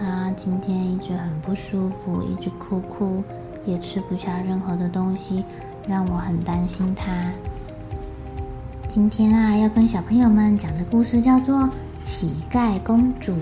他今天一直很不舒服，一直哭哭，也吃不下任何的东西，让我很担心他。今天啊，要跟小朋友们讲的故事叫做《乞丐公主》。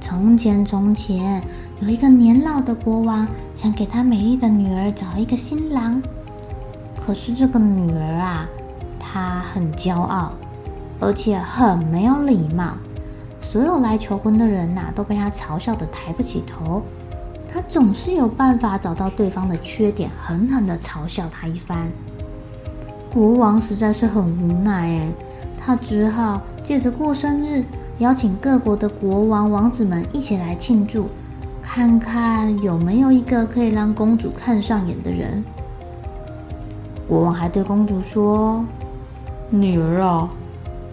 从前，从前。有一个年老的国王，想给他美丽的女儿找一个新郎。可是这个女儿啊，她很骄傲，而且很没有礼貌。所有来求婚的人呐，都被他嘲笑得抬不起头。他总是有办法找到对方的缺点，狠狠地嘲笑他一番。国王实在是很无奈哎，他只好借着过生日，邀请各国的国王、王子们一起来庆祝。看看有没有一个可以让公主看上眼的人。国王还对公主说：“女儿啊，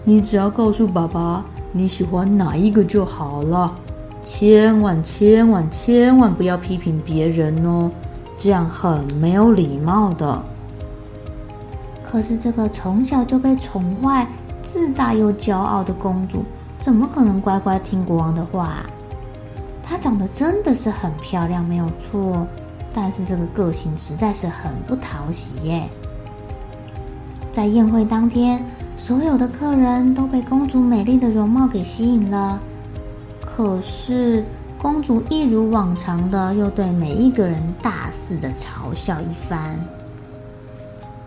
你只要告诉爸爸你喜欢哪一个就好了，千万千万千万不要批评别人哦，这样很没有礼貌的。”可是这个从小就被宠坏、自大又骄傲的公主，怎么可能乖乖听国王的话？她长得真的是很漂亮，没有错，但是这个个性实在是很不讨喜耶。在宴会当天，所有的客人都被公主美丽的容貌给吸引了，可是公主一如往常的又对每一个人大肆的嘲笑一番。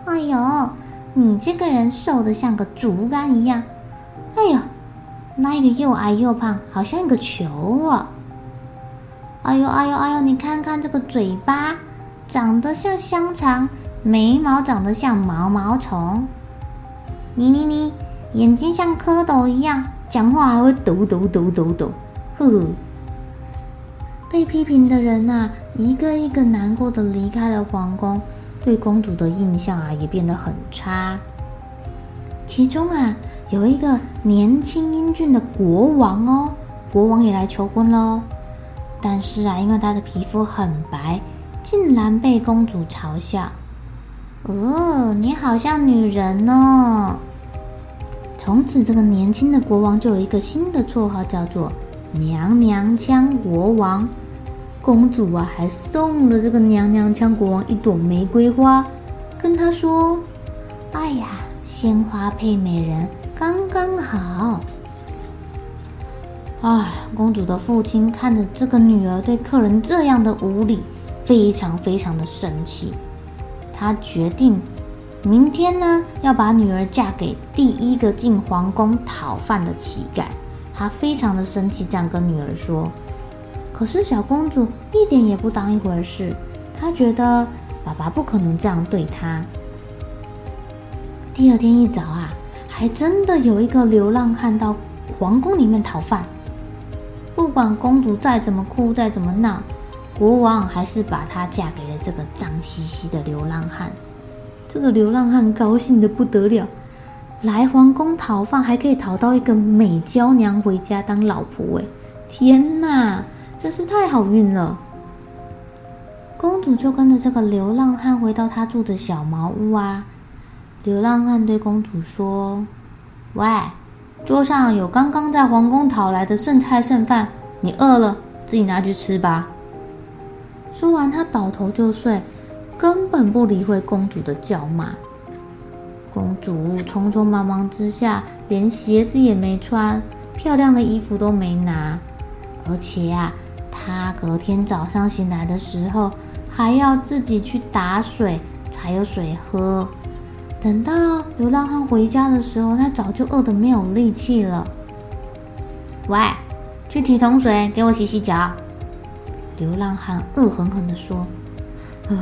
哎呦，你这个人瘦得像个竹竿一样，哎呦，那个又矮又胖，好像一个球啊！哎呦哎呦哎呦！你看看这个嘴巴，长得像香肠，眉毛长得像毛毛虫。你你你，眼睛像蝌蚪一样，讲话还会抖抖抖抖抖。呵呵。被批评的人呐，一个一个难过的离开了皇宫，对公主的印象啊也变得很差。其中啊，有一个年轻英俊的国王哦，国王也来求婚喽。但是啊，因为他的皮肤很白，竟然被公主嘲笑。哦，你好像女人哦！从此，这个年轻的国王就有一个新的绰号，叫做“娘娘腔国王”。公主啊，还送了这个娘娘腔国王一朵玫瑰花，跟他说：“哎呀，鲜花配美人，刚刚好。”哎，公主的父亲看着这个女儿对客人这样的无礼，非常非常的生气。他决定明天呢，要把女儿嫁给第一个进皇宫讨饭的乞丐。他非常的生气，这样跟女儿说。可是小公主一点也不当一回事，她觉得爸爸不可能这样对她。第二天一早啊，还真的有一个流浪汉到皇宫里面讨饭。不管公主再怎么哭，再怎么闹，国王还是把她嫁给了这个脏兮兮的流浪汉。这个流浪汉高兴得不得了，来皇宫讨饭还可以讨到一个美娇娘回家当老婆。哎，天哪，真是太好运了！公主就跟着这个流浪汉回到她住的小茅屋啊。流浪汉对公主说：“喂。”桌上有刚刚在皇宫讨来的剩菜剩饭，你饿了自己拿去吃吧。说完，他倒头就睡，根本不理会公主的叫骂。公主匆匆忙忙之下，连鞋子也没穿，漂亮的衣服都没拿，而且啊，她隔天早上醒来的时候，还要自己去打水才有水喝。等到流浪汉回家的时候，他早就饿得没有力气了。喂，去提桶水给我洗洗脚。流浪汉恶狠狠地说：“呃，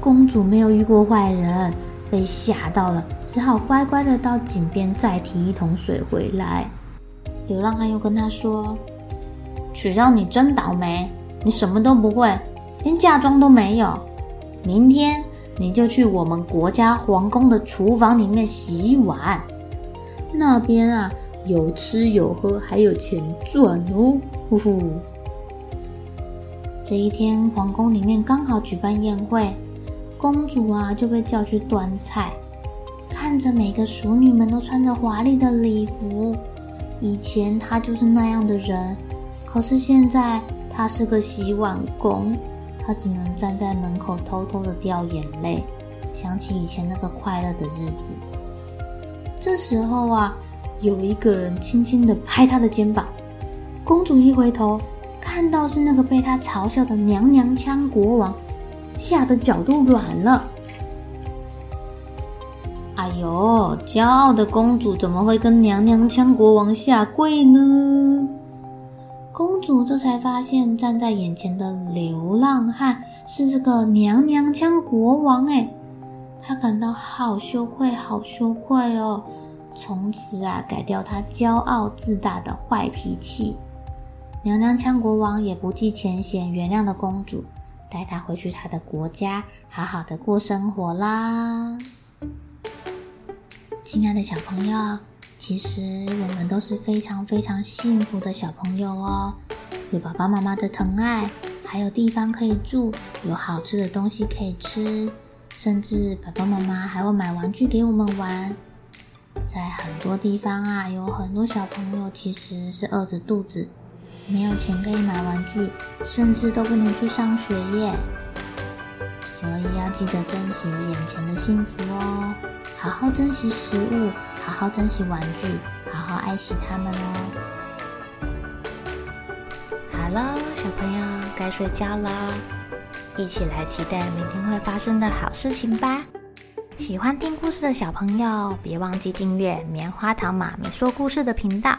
公主没有遇过坏人，被吓到了，只好乖乖的到井边再提一桶水回来。”流浪汉又跟他说：“取让你真倒霉，你什么都不会，连嫁妆都没有。明天。”你就去我们国家皇宫的厨房里面洗碗，那边啊有吃有喝，还有钱赚哦，呼呼。这一天，皇宫里面刚好举办宴会，公主啊就被叫去端菜。看着每个淑女们都穿着华丽的礼服，以前她就是那样的人，可是现在她是个洗碗工。他只能站在门口偷偷的掉眼泪，想起以前那个快乐的日子。这时候啊，有一个人轻轻的拍他的肩膀。公主一回头，看到是那个被他嘲笑的娘娘腔国王，吓得脚都软了。哎呦，骄傲的公主怎么会跟娘娘腔国王下跪呢？公主这才发现，站在眼前的流浪汉是这个娘娘腔国王。哎，她感到好羞愧，好羞愧哦！从此啊，改掉她骄傲自大的坏脾气。娘娘腔国王也不计前嫌，原谅了公主，带他回去他的国家，好好的过生活啦。亲爱的小朋友。其实我们都是非常非常幸福的小朋友哦，有爸爸妈妈的疼爱，还有地方可以住，有好吃的东西可以吃，甚至爸爸妈妈还会买玩具给我们玩。在很多地方啊，有很多小朋友其实是饿着肚子，没有钱可以买玩具，甚至都不能去上学耶。所以要记得珍惜眼前的幸福哦，好好珍惜食物。好好珍惜玩具，好好爱惜它们哦。好了，小朋友该睡觉了，一起来期待明天会发生的好事情吧。喜欢听故事的小朋友，别忘记订阅棉花糖妈咪说故事的频道。